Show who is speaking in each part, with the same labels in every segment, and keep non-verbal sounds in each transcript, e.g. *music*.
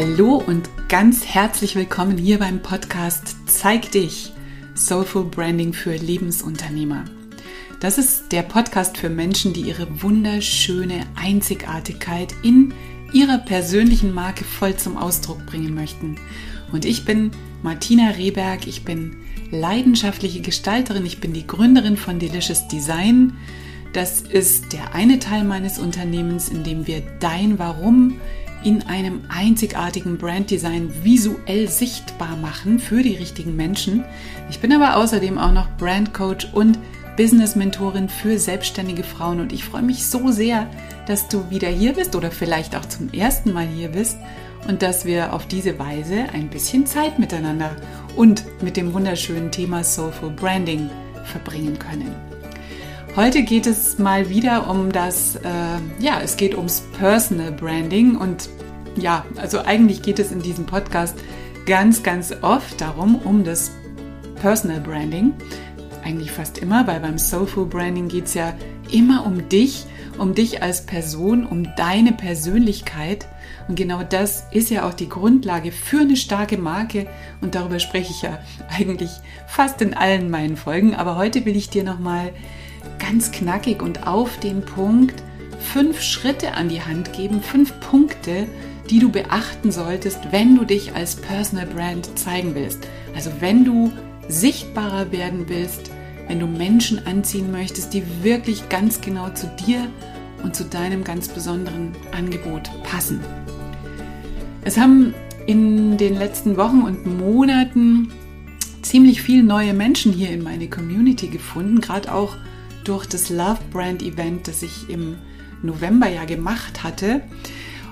Speaker 1: Hallo und ganz herzlich willkommen hier beim Podcast Zeig dich, Soulful Branding für Lebensunternehmer. Das ist der Podcast für Menschen, die ihre wunderschöne Einzigartigkeit in ihrer persönlichen Marke voll zum Ausdruck bringen möchten. Und ich bin Martina Rehberg, ich bin leidenschaftliche Gestalterin, ich bin die Gründerin von Delicious Design. Das ist der eine Teil meines Unternehmens, in dem wir dein Warum in einem einzigartigen Branddesign visuell sichtbar machen für die richtigen Menschen. Ich bin aber außerdem auch noch Brandcoach und Business Mentorin für selbstständige Frauen und ich freue mich so sehr, dass du wieder hier bist oder vielleicht auch zum ersten Mal hier bist und dass wir auf diese Weise ein bisschen Zeit miteinander und mit dem wunderschönen Thema Soulful Branding verbringen können. Heute geht es mal wieder um das, äh, ja, es geht ums Personal Branding und ja, also eigentlich geht es in diesem Podcast ganz, ganz oft darum, um das Personal Branding. Eigentlich fast immer, weil beim Soulful Branding geht es ja immer um dich, um dich als Person, um deine Persönlichkeit. Und genau das ist ja auch die Grundlage für eine starke Marke. Und darüber spreche ich ja *laughs* eigentlich fast in allen meinen Folgen. Aber heute will ich dir nochmal ganz knackig und auf den Punkt fünf Schritte an die Hand geben, fünf Punkte, die du beachten solltest, wenn du dich als Personal Brand zeigen willst. Also wenn du sichtbarer werden willst, wenn du Menschen anziehen möchtest, die wirklich ganz genau zu dir und zu deinem ganz besonderen Angebot passen. Es haben in den letzten Wochen und Monaten ziemlich viele neue Menschen hier in meine Community gefunden, gerade auch durch das Love Brand Event, das ich im November ja gemacht hatte.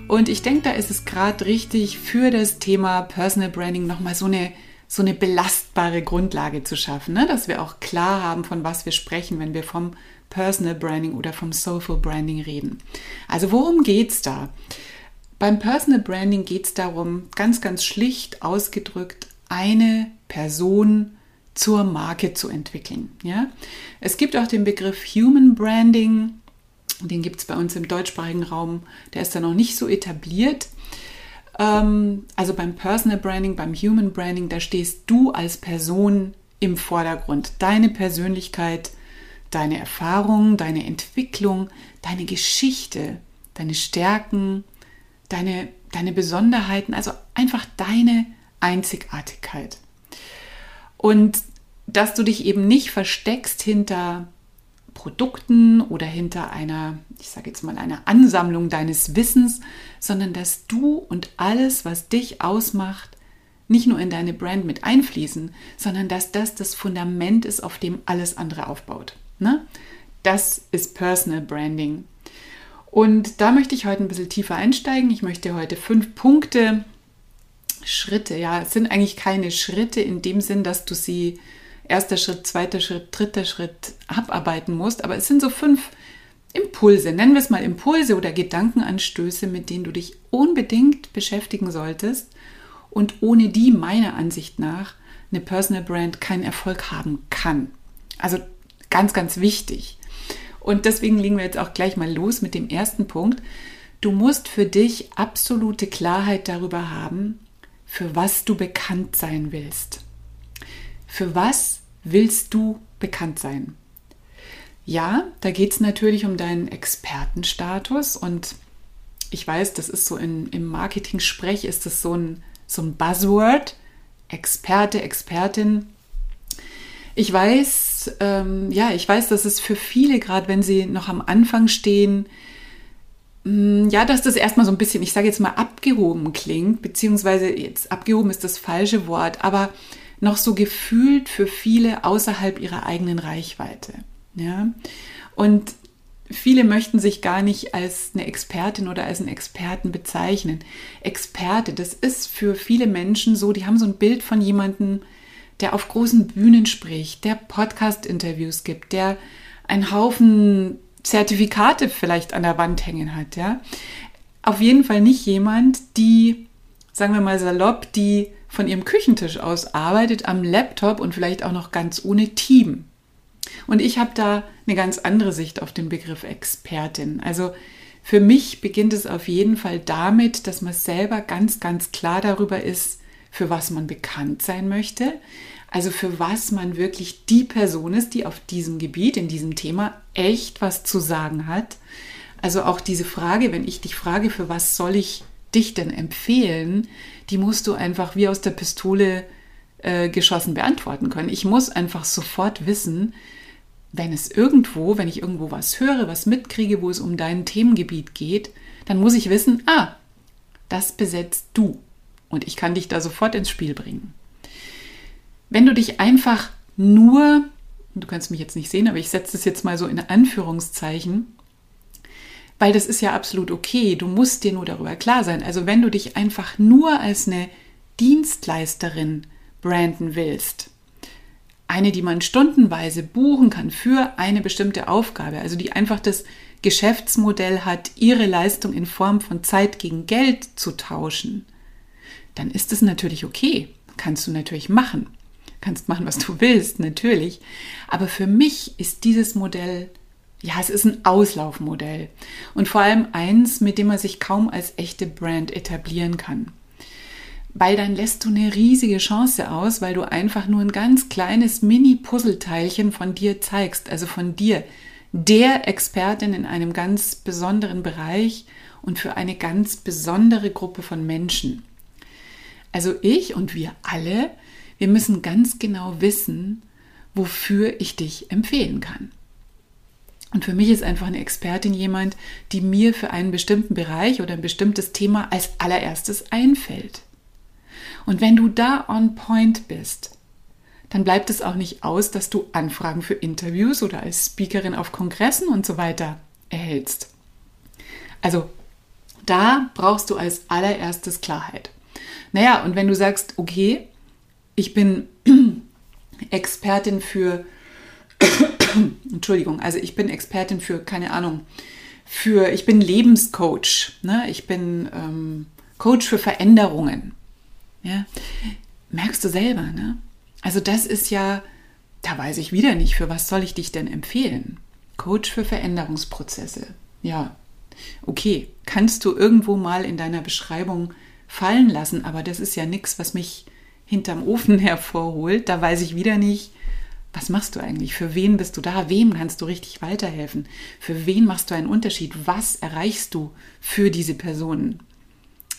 Speaker 1: Und ich denke, da ist es gerade richtig für das Thema Personal Branding nochmal so eine, so eine belastbare Grundlage zu schaffen, ne? dass wir auch klar haben, von was wir sprechen, wenn wir vom Personal Branding oder vom Soulful Branding reden. Also worum geht es da? Beim Personal Branding geht es darum, ganz, ganz schlicht ausgedrückt, eine Person zur Marke zu entwickeln. Ja? Es gibt auch den Begriff Human Branding, den gibt es bei uns im deutschsprachigen Raum, der ist da noch nicht so etabliert. Ähm, also beim Personal Branding, beim Human Branding, da stehst du als Person im Vordergrund. Deine Persönlichkeit, deine Erfahrungen, deine Entwicklung, deine Geschichte, deine Stärken, deine, deine Besonderheiten, also einfach deine Einzigartigkeit. Und dass du dich eben nicht versteckst hinter Produkten oder hinter einer, ich sage jetzt mal, einer Ansammlung deines Wissens, sondern dass du und alles, was dich ausmacht, nicht nur in deine Brand mit einfließen, sondern dass das das Fundament ist, auf dem alles andere aufbaut. Ne? Das ist Personal Branding. Und da möchte ich heute ein bisschen tiefer einsteigen. Ich möchte heute fünf Punkte Schritte. Ja, es sind eigentlich keine Schritte in dem Sinn, dass du sie erster Schritt, zweiter Schritt, dritter Schritt abarbeiten musst, aber es sind so fünf Impulse, nennen wir es mal Impulse oder Gedankenanstöße, mit denen du dich unbedingt beschäftigen solltest und ohne die meiner Ansicht nach eine Personal Brand keinen Erfolg haben kann. Also ganz, ganz wichtig. Und deswegen legen wir jetzt auch gleich mal los mit dem ersten Punkt. Du musst für dich absolute Klarheit darüber haben, für was du bekannt sein willst. Für was willst du bekannt sein? Ja, da geht es natürlich um deinen Expertenstatus und ich weiß, das ist so in, im Marketing-Sprech ist das so ein, so ein Buzzword. Experte, Expertin. Ich weiß, ähm, ja, ich weiß, dass es für viele, gerade wenn sie noch am Anfang stehen, ja, dass das erstmal so ein bisschen, ich sage jetzt mal, abgehoben klingt, beziehungsweise jetzt abgehoben ist das falsche Wort, aber noch so gefühlt für viele außerhalb ihrer eigenen Reichweite. Ja? Und viele möchten sich gar nicht als eine Expertin oder als einen Experten bezeichnen. Experte, das ist für viele Menschen so, die haben so ein Bild von jemandem, der auf großen Bühnen spricht, der Podcast-Interviews gibt, der einen Haufen Zertifikate vielleicht an der Wand hängen hat, ja. Auf jeden Fall nicht jemand, die, sagen wir mal salopp, die von ihrem Küchentisch aus arbeitet am Laptop und vielleicht auch noch ganz ohne Team. Und ich habe da eine ganz andere Sicht auf den Begriff Expertin. Also für mich beginnt es auf jeden Fall damit, dass man selber ganz, ganz klar darüber ist, für was man bekannt sein möchte. Also für was man wirklich die Person ist, die auf diesem Gebiet, in diesem Thema echt was zu sagen hat. Also auch diese Frage, wenn ich dich frage, für was soll ich dich denn empfehlen, die musst du einfach wie aus der Pistole äh, geschossen beantworten können. Ich muss einfach sofort wissen, wenn es irgendwo, wenn ich irgendwo was höre, was mitkriege, wo es um dein Themengebiet geht, dann muss ich wissen, ah, das besetzt du. Und ich kann dich da sofort ins Spiel bringen. Wenn du dich einfach nur, du kannst mich jetzt nicht sehen, aber ich setze es jetzt mal so in Anführungszeichen, weil das ist ja absolut okay. Du musst dir nur darüber klar sein. Also wenn du dich einfach nur als eine Dienstleisterin branden willst, eine, die man stundenweise buchen kann für eine bestimmte Aufgabe, also die einfach das Geschäftsmodell hat, ihre Leistung in Form von Zeit gegen Geld zu tauschen, dann ist es natürlich okay. Kannst du natürlich machen. Kannst machen, was du willst, natürlich. Aber für mich ist dieses Modell ja, es ist ein Auslaufmodell und vor allem eins, mit dem man sich kaum als echte Brand etablieren kann. Weil dann lässt du eine riesige Chance aus, weil du einfach nur ein ganz kleines Mini-Puzzleteilchen von dir zeigst, also von dir, der Expertin in einem ganz besonderen Bereich und für eine ganz besondere Gruppe von Menschen. Also ich und wir alle, wir müssen ganz genau wissen, wofür ich dich empfehlen kann. Und für mich ist einfach eine Expertin jemand, die mir für einen bestimmten Bereich oder ein bestimmtes Thema als allererstes einfällt. Und wenn du da on point bist, dann bleibt es auch nicht aus, dass du Anfragen für Interviews oder als Speakerin auf Kongressen und so weiter erhältst. Also da brauchst du als allererstes Klarheit. Naja, und wenn du sagst, okay, ich bin *clears throat* Expertin für *clears throat* Entschuldigung, also ich bin Expertin für, keine Ahnung, für, ich bin Lebenscoach, ne? ich bin ähm, Coach für Veränderungen. Ja? Merkst du selber, ne? Also das ist ja, da weiß ich wieder nicht, für was soll ich dich denn empfehlen? Coach für Veränderungsprozesse. Ja, okay, kannst du irgendwo mal in deiner Beschreibung fallen lassen, aber das ist ja nichts, was mich hinterm Ofen *laughs* hervorholt. Da weiß ich wieder nicht, was machst du eigentlich? Für wen bist du da? Wem kannst du richtig weiterhelfen? Für wen machst du einen Unterschied? Was erreichst du für diese Personen?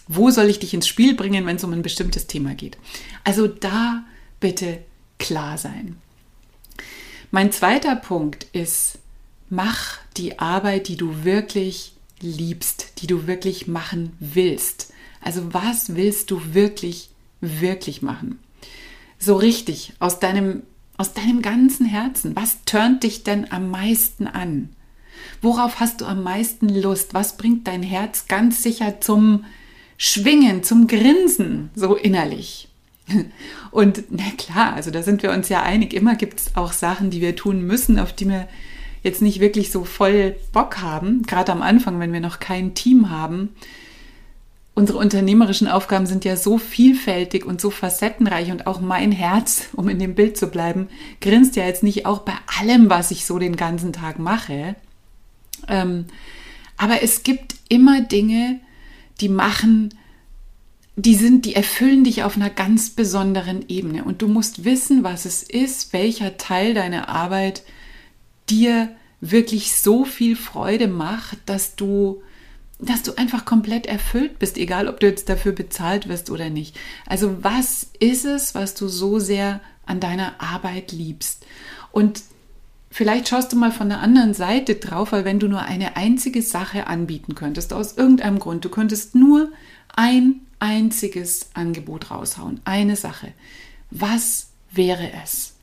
Speaker 1: Wo soll ich dich ins Spiel bringen, wenn es um ein bestimmtes Thema geht? Also da bitte klar sein. Mein zweiter Punkt ist, mach die Arbeit, die du wirklich liebst, die du wirklich machen willst. Also was willst du wirklich, wirklich machen? So richtig aus deinem aus deinem ganzen Herzen. Was turnt dich denn am meisten an? Worauf hast du am meisten Lust? Was bringt dein Herz ganz sicher zum Schwingen, zum Grinsen, so innerlich? *laughs* Und na klar, also da sind wir uns ja einig, immer gibt es auch Sachen, die wir tun müssen, auf die wir jetzt nicht wirklich so voll Bock haben, gerade am Anfang, wenn wir noch kein Team haben unsere unternehmerischen Aufgaben sind ja so vielfältig und so facettenreich und auch mein Herz, um in dem Bild zu bleiben, grinst ja jetzt nicht auch bei allem, was ich so den ganzen Tag mache. Ähm, aber es gibt immer Dinge, die machen, die sind, die erfüllen dich auf einer ganz besonderen Ebene und du musst wissen, was es ist, welcher Teil deiner Arbeit dir wirklich so viel Freude macht, dass du dass du einfach komplett erfüllt bist, egal ob du jetzt dafür bezahlt wirst oder nicht. Also was ist es, was du so sehr an deiner Arbeit liebst? Und vielleicht schaust du mal von der anderen Seite drauf, weil wenn du nur eine einzige Sache anbieten könntest, aus irgendeinem Grund, du könntest nur ein einziges Angebot raushauen, eine Sache. Was wäre es?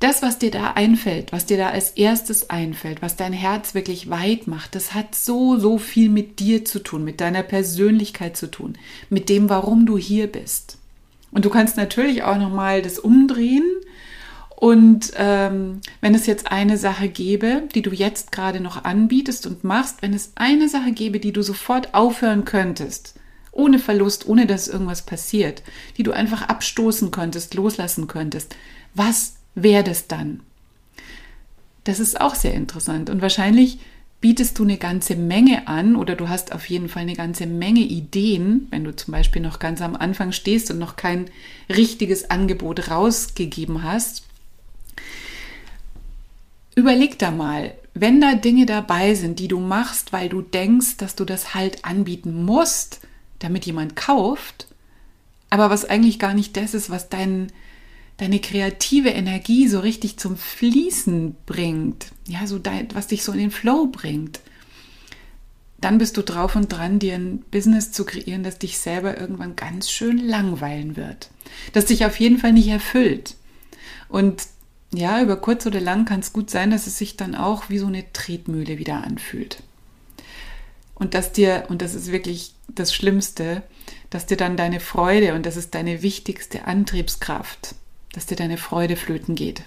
Speaker 1: Das, was dir da einfällt, was dir da als erstes einfällt, was dein Herz wirklich weit macht, das hat so, so viel mit dir zu tun, mit deiner Persönlichkeit zu tun, mit dem, warum du hier bist. Und du kannst natürlich auch nochmal das umdrehen. Und ähm, wenn es jetzt eine Sache gäbe, die du jetzt gerade noch anbietest und machst, wenn es eine Sache gäbe, die du sofort aufhören könntest, ohne Verlust, ohne dass irgendwas passiert, die du einfach abstoßen könntest, loslassen könntest, was das dann? Das ist auch sehr interessant und wahrscheinlich bietest du eine ganze Menge an oder du hast auf jeden Fall eine ganze Menge Ideen, wenn du zum Beispiel noch ganz am Anfang stehst und noch kein richtiges Angebot rausgegeben hast. Überleg da mal, wenn da Dinge dabei sind, die du machst, weil du denkst, dass du das halt anbieten musst, damit jemand kauft, aber was eigentlich gar nicht das ist, was dein, deine kreative Energie so richtig zum Fließen bringt, ja, so dein, was dich so in den Flow bringt, dann bist du drauf und dran, dir ein Business zu kreieren, das dich selber irgendwann ganz schön langweilen wird, das dich auf jeden Fall nicht erfüllt. Und ja, über kurz oder lang kann es gut sein, dass es sich dann auch wie so eine Tretmühle wieder anfühlt. Und dass dir, und das ist wirklich das Schlimmste, dass dir dann deine Freude, und das ist deine wichtigste Antriebskraft, dass dir deine Freude flöten geht.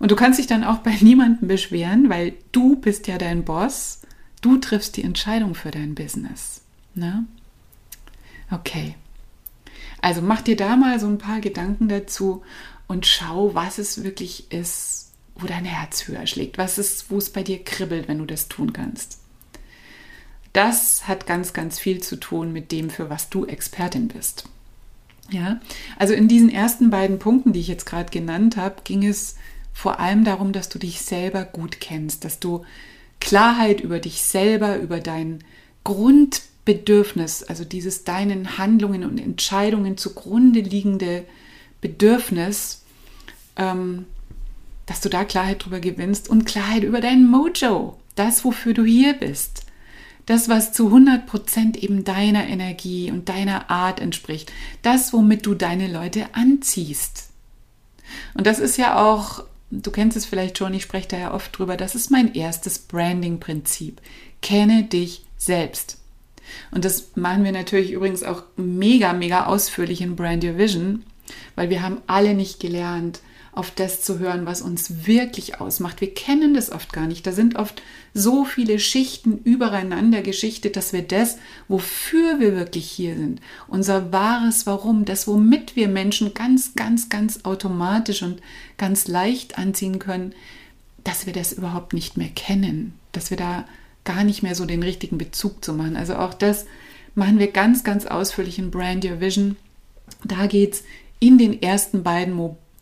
Speaker 1: Und du kannst dich dann auch bei *laughs* niemandem beschweren, weil du bist ja dein Boss. Du triffst die Entscheidung für dein Business. Ne? Okay. Also mach dir da mal so ein paar Gedanken dazu und schau, was es wirklich ist, wo dein Herz höher schlägt, was ist, wo es bei dir kribbelt, wenn du das tun kannst. Das hat ganz, ganz viel zu tun mit dem, für was du Expertin bist. Ja, also in diesen ersten beiden Punkten, die ich jetzt gerade genannt habe, ging es vor allem darum, dass du dich selber gut kennst, dass du Klarheit über dich selber, über dein Grundbedürfnis, also dieses deinen Handlungen und Entscheidungen zugrunde liegende Bedürfnis, ähm, dass du da Klarheit drüber gewinnst und Klarheit über dein Mojo, das, wofür du hier bist das, was zu 100% eben deiner Energie und deiner Art entspricht, das, womit du deine Leute anziehst. Und das ist ja auch, du kennst es vielleicht schon, ich spreche da ja oft drüber, das ist mein erstes Branding-Prinzip. Kenne dich selbst. Und das machen wir natürlich übrigens auch mega, mega ausführlich in Brand Your Vision, weil wir haben alle nicht gelernt, auf das zu hören, was uns wirklich ausmacht. Wir kennen das oft gar nicht. Da sind oft so viele Schichten übereinander geschichtet, dass wir das, wofür wir wirklich hier sind, unser wahres Warum, das, womit wir Menschen ganz, ganz, ganz automatisch und ganz leicht anziehen können, dass wir das überhaupt nicht mehr kennen, dass wir da gar nicht mehr so den richtigen Bezug zu machen. Also auch das machen wir ganz, ganz ausführlich in Brand Your Vision. Da geht es in den ersten beiden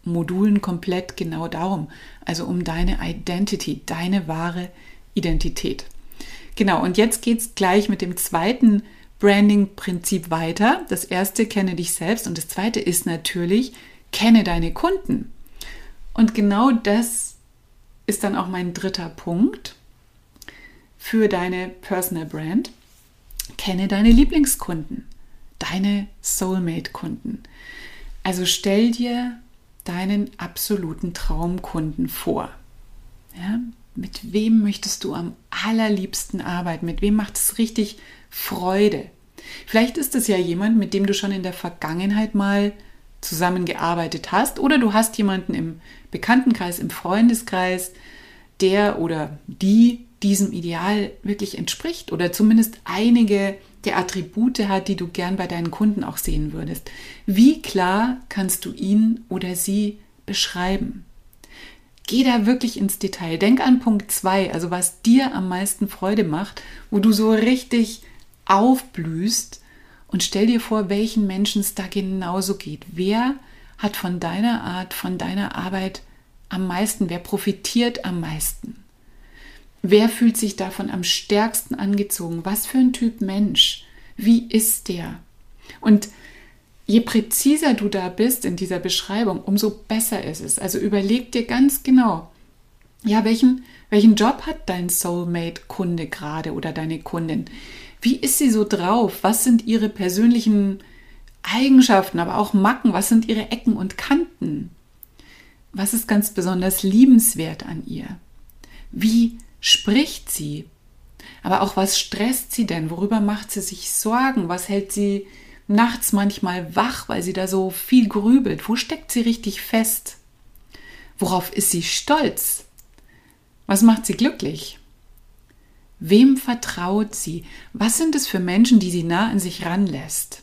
Speaker 1: Modulen komplett genau darum, also um deine Identity, deine wahre Identität. Genau, und jetzt geht es gleich mit dem zweiten Branding-Prinzip weiter. Das erste, kenne dich selbst und das zweite ist natürlich, kenne deine Kunden. Und genau das ist dann auch mein dritter Punkt für deine Personal Brand. Kenne deine Lieblingskunden, deine Soulmate-Kunden. Also stell dir deinen absoluten Traumkunden vor. Ja, mit wem möchtest du am allerliebsten arbeiten? Mit wem macht es richtig Freude? Vielleicht ist es ja jemand, mit dem du schon in der Vergangenheit mal zusammengearbeitet hast oder du hast jemanden im Bekanntenkreis, im Freundeskreis, der oder die diesem Ideal wirklich entspricht oder zumindest einige der Attribute hat, die du gern bei deinen Kunden auch sehen würdest. Wie klar kannst du ihn oder sie beschreiben? Geh da wirklich ins Detail. Denk an Punkt 2, also was dir am meisten Freude macht, wo du so richtig aufblühst und stell dir vor, welchen Menschen es da genauso geht. Wer hat von deiner Art, von deiner Arbeit am meisten, wer profitiert am meisten? Wer fühlt sich davon am stärksten angezogen? Was für ein Typ Mensch? Wie ist der? Und je präziser du da bist in dieser Beschreibung, umso besser ist es. Also überleg dir ganz genau, ja, welchen, welchen Job hat dein Soulmate-Kunde gerade oder deine Kundin? Wie ist sie so drauf? Was sind ihre persönlichen Eigenschaften, aber auch Macken? Was sind ihre Ecken und Kanten? Was ist ganz besonders liebenswert an ihr? Wie spricht sie? Aber auch was stresst sie denn? Worüber macht sie sich Sorgen? Was hält sie nachts manchmal wach, weil sie da so viel grübelt? Wo steckt sie richtig fest? Worauf ist sie stolz? Was macht sie glücklich? Wem vertraut sie? Was sind es für Menschen, die sie nah an sich ranlässt?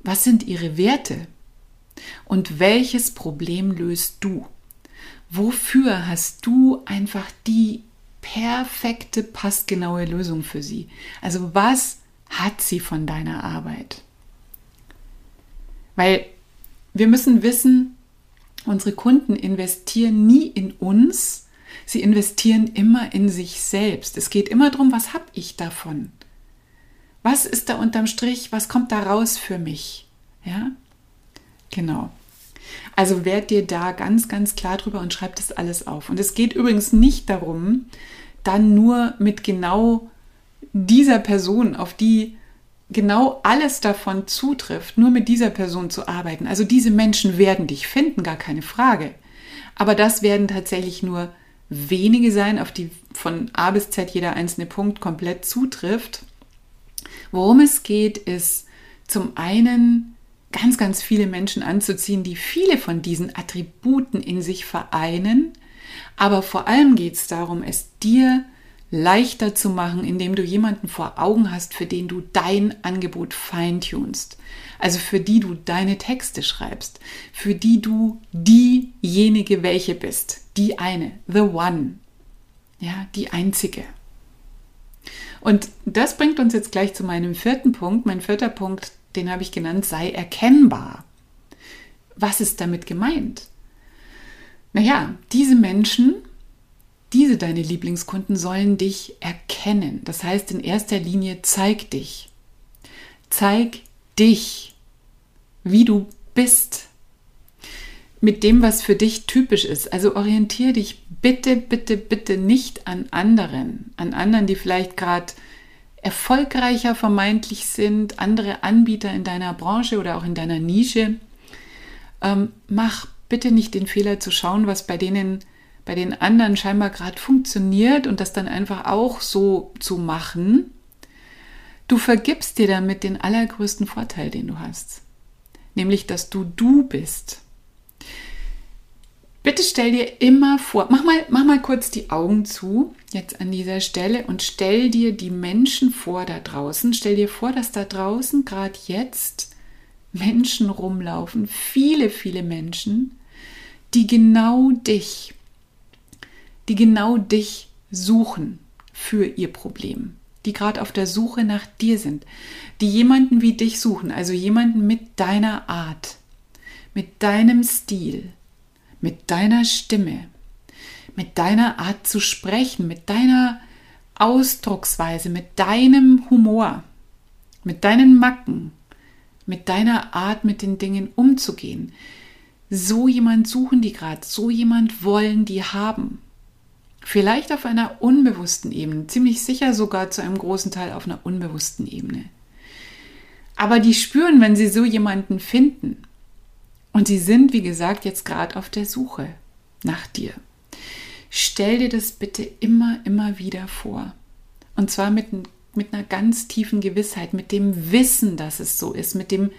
Speaker 1: Was sind ihre Werte? Und welches Problem löst du? Wofür hast du einfach die perfekte, passgenaue Lösung für sie? Also was hat sie von deiner Arbeit? Weil wir müssen wissen, unsere Kunden investieren nie in uns, sie investieren immer in sich selbst. Es geht immer darum, was habe ich davon? Was ist da unterm Strich? Was kommt da raus für mich? Ja, genau. Also werd dir da ganz, ganz klar drüber und schreib das alles auf. Und es geht übrigens nicht darum, dann nur mit genau dieser Person, auf die genau alles davon zutrifft, nur mit dieser Person zu arbeiten. Also diese Menschen werden dich finden, gar keine Frage. Aber das werden tatsächlich nur wenige sein, auf die von A bis Z jeder einzelne Punkt komplett zutrifft. Worum es geht, ist zum einen ganz, ganz viele Menschen anzuziehen, die viele von diesen Attributen in sich vereinen. Aber vor allem geht es darum, es dir leichter zu machen, indem du jemanden vor Augen hast, für den du dein Angebot feintunst. Also für die du deine Texte schreibst, für die du diejenige welche bist, die eine, the one, ja, die einzige. Und das bringt uns jetzt gleich zu meinem vierten Punkt. Mein vierter Punkt, den habe ich genannt, sei erkennbar. Was ist damit gemeint? Naja, diese Menschen, diese deine Lieblingskunden sollen dich erkennen. Das heißt in erster Linie, zeig dich. Zeig dich, wie du bist. Mit dem, was für dich typisch ist. Also orientiere dich bitte, bitte, bitte nicht an anderen. An anderen, die vielleicht gerade erfolgreicher vermeintlich sind, andere Anbieter in deiner Branche oder auch in deiner Nische. Ähm, mach bitte nicht den Fehler zu schauen, was bei denen bei den anderen scheinbar gerade funktioniert und das dann einfach auch so zu machen, du vergibst dir damit den allergrößten Vorteil, den du hast. Nämlich, dass du du bist. Bitte stell dir immer vor, mach mal, mach mal kurz die Augen zu, jetzt an dieser Stelle, und stell dir die Menschen vor da draußen. Stell dir vor, dass da draußen gerade jetzt Menschen rumlaufen, viele, viele Menschen, die genau dich die genau dich suchen für ihr Problem, die gerade auf der Suche nach dir sind, die jemanden wie dich suchen, also jemanden mit deiner Art, mit deinem Stil, mit deiner Stimme, mit deiner Art zu sprechen, mit deiner Ausdrucksweise, mit deinem Humor, mit deinen Macken, mit deiner Art, mit den Dingen umzugehen. So jemand suchen die gerade, so jemand wollen die haben. Vielleicht auf einer unbewussten Ebene, ziemlich sicher sogar zu einem großen Teil auf einer unbewussten Ebene. Aber die spüren, wenn sie so jemanden finden. Und sie sind, wie gesagt, jetzt gerade auf der Suche nach dir. Stell dir das bitte immer, immer wieder vor. Und zwar mit, mit einer ganz tiefen Gewissheit, mit dem Wissen, dass es so ist, mit dem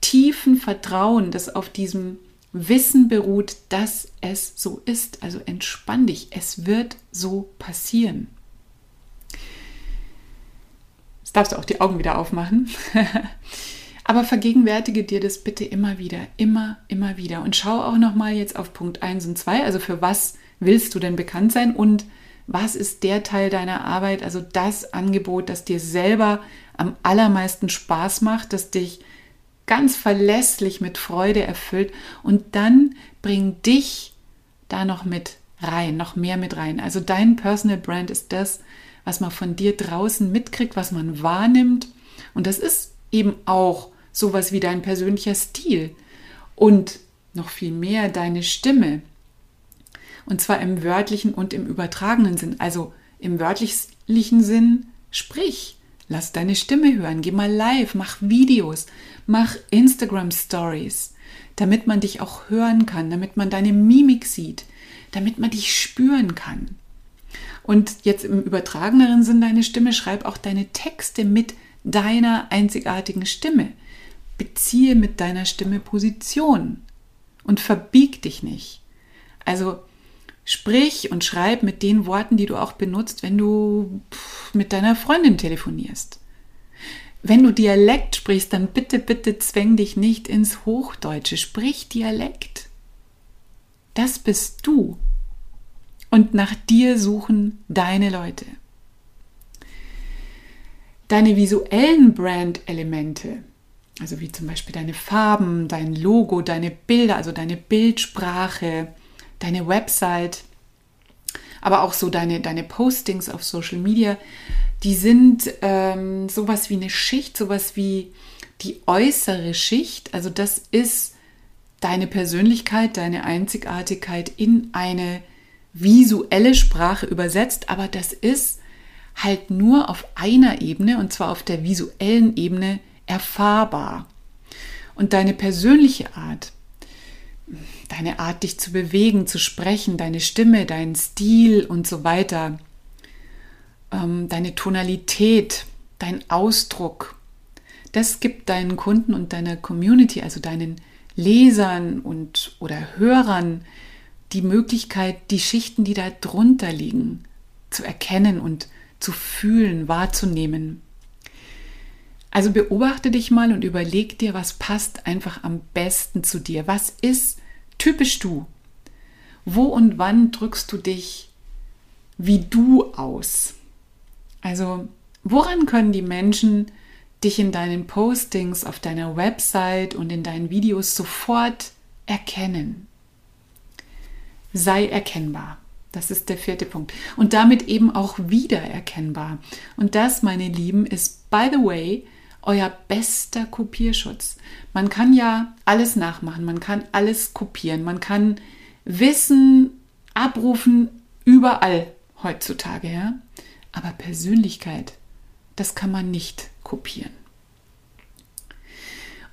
Speaker 1: tiefen Vertrauen, das auf diesem Wissen beruht, dass es so ist. Also entspann dich, es wird so passieren. Jetzt darfst du auch die Augen wieder aufmachen. *laughs* Aber vergegenwärtige dir das bitte immer wieder, immer, immer wieder. Und schau auch nochmal jetzt auf Punkt 1 und 2. Also für was willst du denn bekannt sein und was ist der Teil deiner Arbeit, also das Angebot, das dir selber am allermeisten Spaß macht, das dich ganz verlässlich mit Freude erfüllt und dann bring dich da noch mit rein, noch mehr mit rein. Also dein Personal Brand ist das, was man von dir draußen mitkriegt, was man wahrnimmt und das ist eben auch sowas wie dein persönlicher Stil und noch viel mehr deine Stimme. Und zwar im wörtlichen und im übertragenen Sinn. Also im wörtlichen Sinn, sprich, lass deine Stimme hören, geh mal live, mach Videos, Mach Instagram Stories, damit man dich auch hören kann, damit man deine Mimik sieht, damit man dich spüren kann. Und jetzt im übertrageneren Sinn deine Stimme, schreib auch deine Texte mit deiner einzigartigen Stimme. Beziehe mit deiner Stimme Position und verbieg dich nicht. Also sprich und schreib mit den Worten, die du auch benutzt, wenn du mit deiner Freundin telefonierst. Wenn du Dialekt sprichst, dann bitte, bitte zwäng dich nicht ins Hochdeutsche. Sprich Dialekt. Das bist du. Und nach dir suchen deine Leute. Deine visuellen Brand-Elemente, also wie zum Beispiel deine Farben, dein Logo, deine Bilder, also deine Bildsprache, deine Website, aber auch so deine, deine Postings auf Social Media, die sind ähm, sowas wie eine Schicht, sowas wie die äußere Schicht. Also das ist deine Persönlichkeit, deine Einzigartigkeit in eine visuelle Sprache übersetzt, aber das ist halt nur auf einer Ebene, und zwar auf der visuellen Ebene, erfahrbar. Und deine persönliche Art, deine Art, dich zu bewegen, zu sprechen, deine Stimme, dein Stil und so weiter, ähm, deine Tonalität, dein Ausdruck, das gibt deinen Kunden und deiner Community, also deinen Lesern und oder Hörern, die Möglichkeit, die Schichten, die da drunter liegen, zu erkennen und zu fühlen, wahrzunehmen. Also beobachte dich mal und überleg dir, was passt einfach am besten zu dir. Was ist typisch du? Wo und wann drückst du dich wie du aus? Also, woran können die Menschen dich in deinen Postings auf deiner Website und in deinen Videos sofort erkennen? Sei erkennbar. Das ist der vierte Punkt. Und damit eben auch wiedererkennbar. Und das, meine Lieben, ist, by the way, euer bester Kopierschutz. Man kann ja alles nachmachen, man kann alles kopieren, man kann Wissen abrufen überall heutzutage, ja. Aber Persönlichkeit, das kann man nicht kopieren.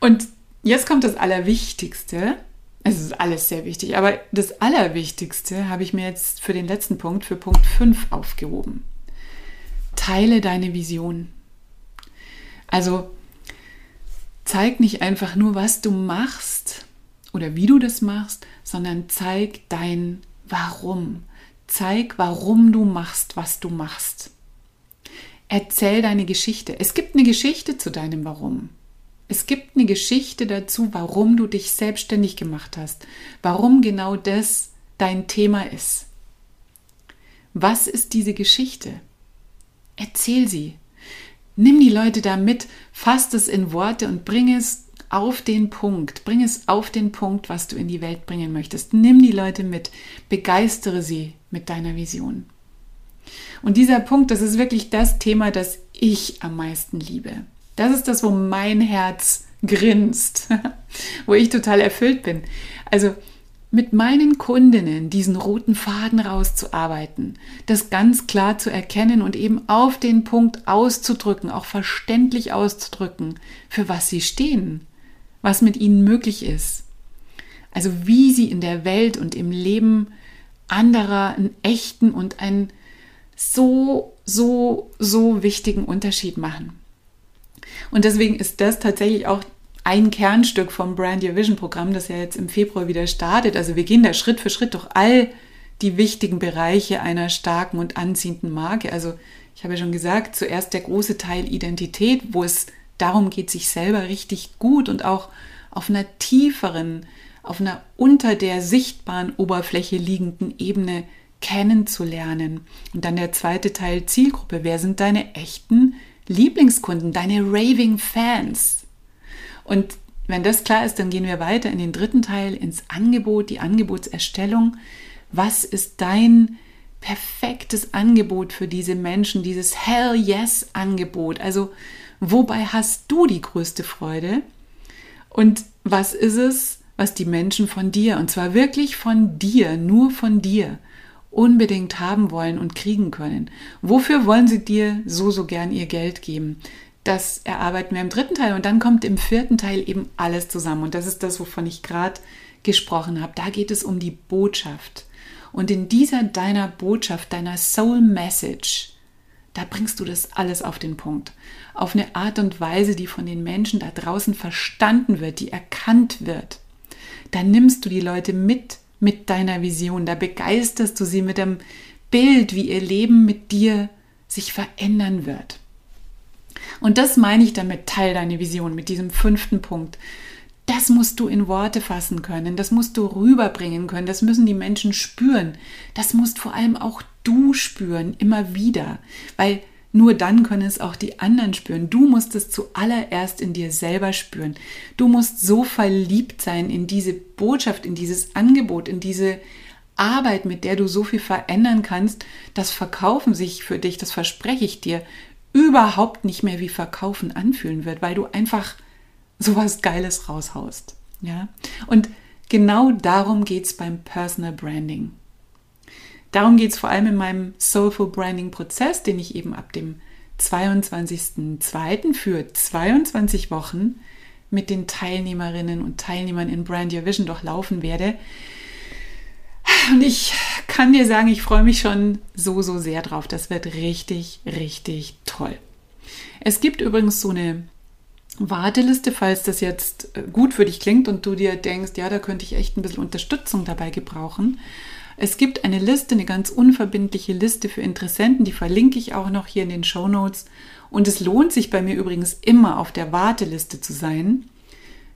Speaker 1: Und jetzt kommt das Allerwichtigste. Es ist alles sehr wichtig, aber das Allerwichtigste habe ich mir jetzt für den letzten Punkt, für Punkt 5 aufgehoben. Teile deine Vision. Also zeig nicht einfach nur, was du machst oder wie du das machst, sondern zeig dein Warum. Zeig, warum du machst, was du machst. Erzähl deine Geschichte. Es gibt eine Geschichte zu deinem Warum. Es gibt eine Geschichte dazu, warum du dich selbstständig gemacht hast, warum genau das dein Thema ist. Was ist diese Geschichte? Erzähl sie. Nimm die Leute da mit, fass es in Worte und bring es auf den Punkt. Bring es auf den Punkt, was du in die Welt bringen möchtest. Nimm die Leute mit, begeistere sie mit deiner Vision. Und dieser Punkt, das ist wirklich das Thema, das ich am meisten liebe. Das ist das, wo mein Herz grinst, *laughs* wo ich total erfüllt bin. Also mit meinen Kundinnen diesen roten Faden rauszuarbeiten, das ganz klar zu erkennen und eben auf den Punkt auszudrücken, auch verständlich auszudrücken, für was sie stehen, was mit ihnen möglich ist. Also wie sie in der Welt und im Leben anderer einen echten und einen so, so, so wichtigen Unterschied machen. Und deswegen ist das tatsächlich auch ein Kernstück vom Brand Your Vision Programm, das ja jetzt im Februar wieder startet. Also wir gehen da Schritt für Schritt durch all die wichtigen Bereiche einer starken und anziehenden Marke. Also ich habe ja schon gesagt, zuerst der große Teil Identität, wo es darum geht, sich selber richtig gut und auch auf einer tieferen, auf einer unter der sichtbaren Oberfläche liegenden Ebene kennenzulernen. Und dann der zweite Teil Zielgruppe. Wer sind deine echten Lieblingskunden, deine Raving Fans? Und wenn das klar ist, dann gehen wir weiter in den dritten Teil, ins Angebot, die Angebotserstellung. Was ist dein perfektes Angebot für diese Menschen, dieses Hell Yes Angebot? Also, wobei hast du die größte Freude? Und was ist es, was die Menschen von dir, und zwar wirklich von dir, nur von dir, unbedingt haben wollen und kriegen können. Wofür wollen sie dir so, so gern ihr Geld geben? Das erarbeiten wir im dritten Teil und dann kommt im vierten Teil eben alles zusammen. Und das ist das, wovon ich gerade gesprochen habe. Da geht es um die Botschaft. Und in dieser deiner Botschaft, deiner Soul Message, da bringst du das alles auf den Punkt. Auf eine Art und Weise, die von den Menschen da draußen verstanden wird, die erkannt wird. Da nimmst du die Leute mit mit deiner Vision. Da begeisterst du sie mit dem Bild, wie ihr Leben mit dir sich verändern wird. Und das meine ich damit, teil deine Vision mit diesem fünften Punkt. Das das musst du in Worte fassen können, das musst du rüberbringen können, das müssen die Menschen spüren. Das musst vor allem auch du spüren, immer wieder, weil nur dann können es auch die anderen spüren. Du musst es zuallererst in dir selber spüren. Du musst so verliebt sein in diese Botschaft, in dieses Angebot, in diese Arbeit, mit der du so viel verändern kannst, dass Verkaufen sich für dich, das verspreche ich dir, überhaupt nicht mehr wie Verkaufen anfühlen wird, weil du einfach sowas Geiles raushaust. Ja? Und genau darum geht es beim Personal Branding. Darum geht es vor allem in meinem Soulful Branding Prozess, den ich eben ab dem 22.02. für 22 Wochen mit den Teilnehmerinnen und Teilnehmern in Brand Your Vision durchlaufen werde. Und ich kann dir sagen, ich freue mich schon so, so sehr drauf. Das wird richtig, richtig toll. Es gibt übrigens so eine Warteliste, falls das jetzt gut für dich klingt und du dir denkst, ja, da könnte ich echt ein bisschen Unterstützung dabei gebrauchen. Es gibt eine Liste, eine ganz unverbindliche Liste für Interessenten, die verlinke ich auch noch hier in den Show Notes. Und es lohnt sich bei mir übrigens immer auf der Warteliste zu sein.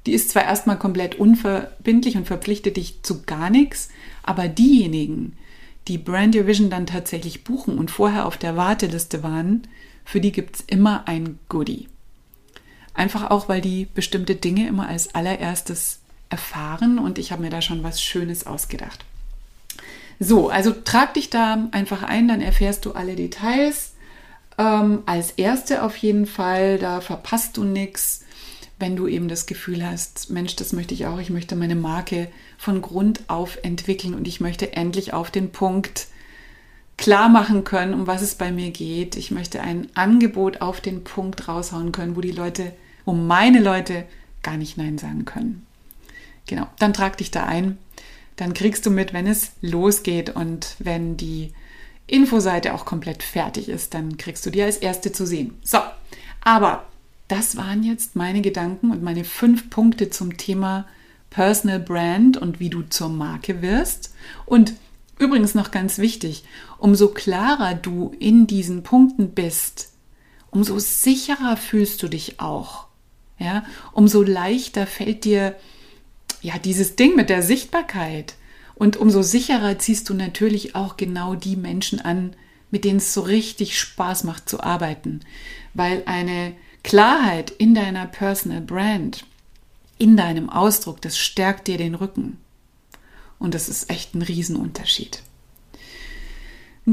Speaker 1: Die ist zwar erstmal komplett unverbindlich und verpflichtet dich zu gar nichts, aber diejenigen, die Brand Your Vision dann tatsächlich buchen und vorher auf der Warteliste waren, für die gibt es immer ein Goodie. Einfach auch, weil die bestimmte Dinge immer als allererstes erfahren und ich habe mir da schon was Schönes ausgedacht. So, also trag dich da einfach ein, dann erfährst du alle Details. Ähm, als erste auf jeden Fall, da verpasst du nichts, wenn du eben das Gefühl hast, Mensch, das möchte ich auch, ich möchte meine Marke von Grund auf entwickeln und ich möchte endlich auf den Punkt klar machen können, um was es bei mir geht. Ich möchte ein Angebot auf den Punkt raushauen können, wo die Leute, wo meine Leute gar nicht Nein sagen können. Genau, dann trag dich da ein dann kriegst du mit, wenn es losgeht und wenn die Infoseite auch komplett fertig ist, dann kriegst du die als erste zu sehen. So, aber das waren jetzt meine Gedanken und meine fünf Punkte zum Thema Personal Brand und wie du zur Marke wirst. Und übrigens noch ganz wichtig, umso klarer du in diesen Punkten bist, umso sicherer fühlst du dich auch. Ja, umso leichter fällt dir ja, dieses Ding mit der Sichtbarkeit. Und umso sicherer ziehst du natürlich auch genau die Menschen an, mit denen es so richtig Spaß macht zu arbeiten. Weil eine Klarheit in deiner Personal Brand, in deinem Ausdruck, das stärkt dir den Rücken. Und das ist echt ein Riesenunterschied.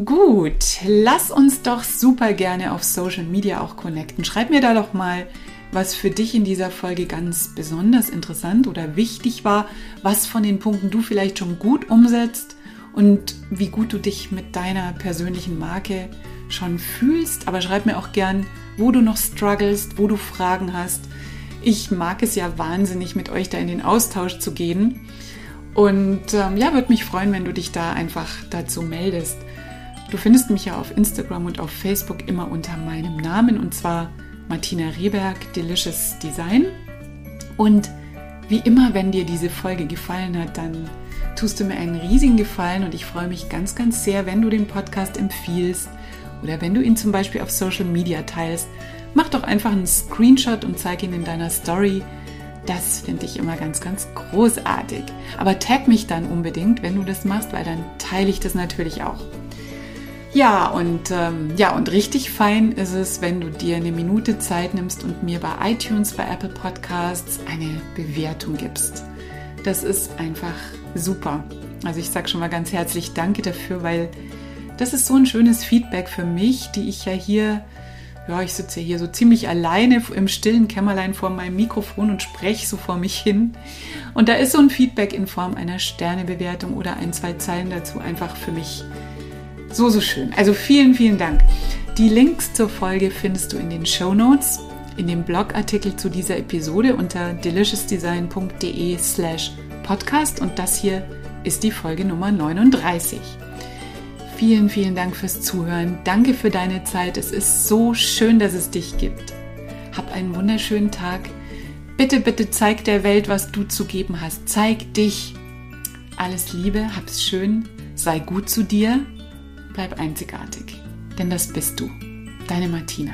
Speaker 1: Gut, lass uns doch super gerne auf Social Media auch connecten. Schreib mir da doch mal, was für dich in dieser Folge ganz besonders interessant oder wichtig war, was von den Punkten du vielleicht schon gut umsetzt und wie gut du dich mit deiner persönlichen Marke schon fühlst. Aber schreib mir auch gern, wo du noch strugglest, wo du Fragen hast. Ich mag es ja wahnsinnig, mit euch da in den Austausch zu gehen. Und ähm, ja, würde mich freuen, wenn du dich da einfach dazu meldest. Du findest mich ja auf Instagram und auf Facebook immer unter meinem Namen und zwar Martina Rehberg, Delicious Design. Und wie immer, wenn dir diese Folge gefallen hat, dann tust du mir einen riesigen Gefallen und ich freue mich ganz, ganz sehr, wenn du den Podcast empfiehlst oder wenn du ihn zum Beispiel auf Social Media teilst. Mach doch einfach einen Screenshot und zeig ihn in deiner Story. Das finde ich immer ganz, ganz großartig. Aber tag mich dann unbedingt, wenn du das machst, weil dann teile ich das natürlich auch. Ja, und ähm, ja, und richtig fein ist es, wenn du dir eine Minute Zeit nimmst und mir bei iTunes, bei Apple Podcasts eine Bewertung gibst. Das ist einfach super. Also ich sage schon mal ganz herzlich Danke dafür, weil das ist so ein schönes Feedback für mich, die ich ja hier, ja, ich sitze hier so ziemlich alleine im stillen Kämmerlein vor meinem Mikrofon und spreche so vor mich hin. Und da ist so ein Feedback in Form einer Sternebewertung oder ein, zwei Zeilen dazu einfach für mich so, so schön. Also vielen, vielen Dank. Die Links zur Folge findest du in den Show Notes, in dem Blogartikel zu dieser Episode unter deliciousdesign.de slash podcast und das hier ist die Folge Nummer 39. Vielen, vielen Dank fürs Zuhören. Danke für deine Zeit. Es ist so schön, dass es dich gibt. Hab einen wunderschönen Tag. Bitte, bitte zeig der Welt, was du zu geben hast. Zeig dich. Alles Liebe, hab's schön, sei gut zu dir Bleib einzigartig, denn das bist du. Deine Martina.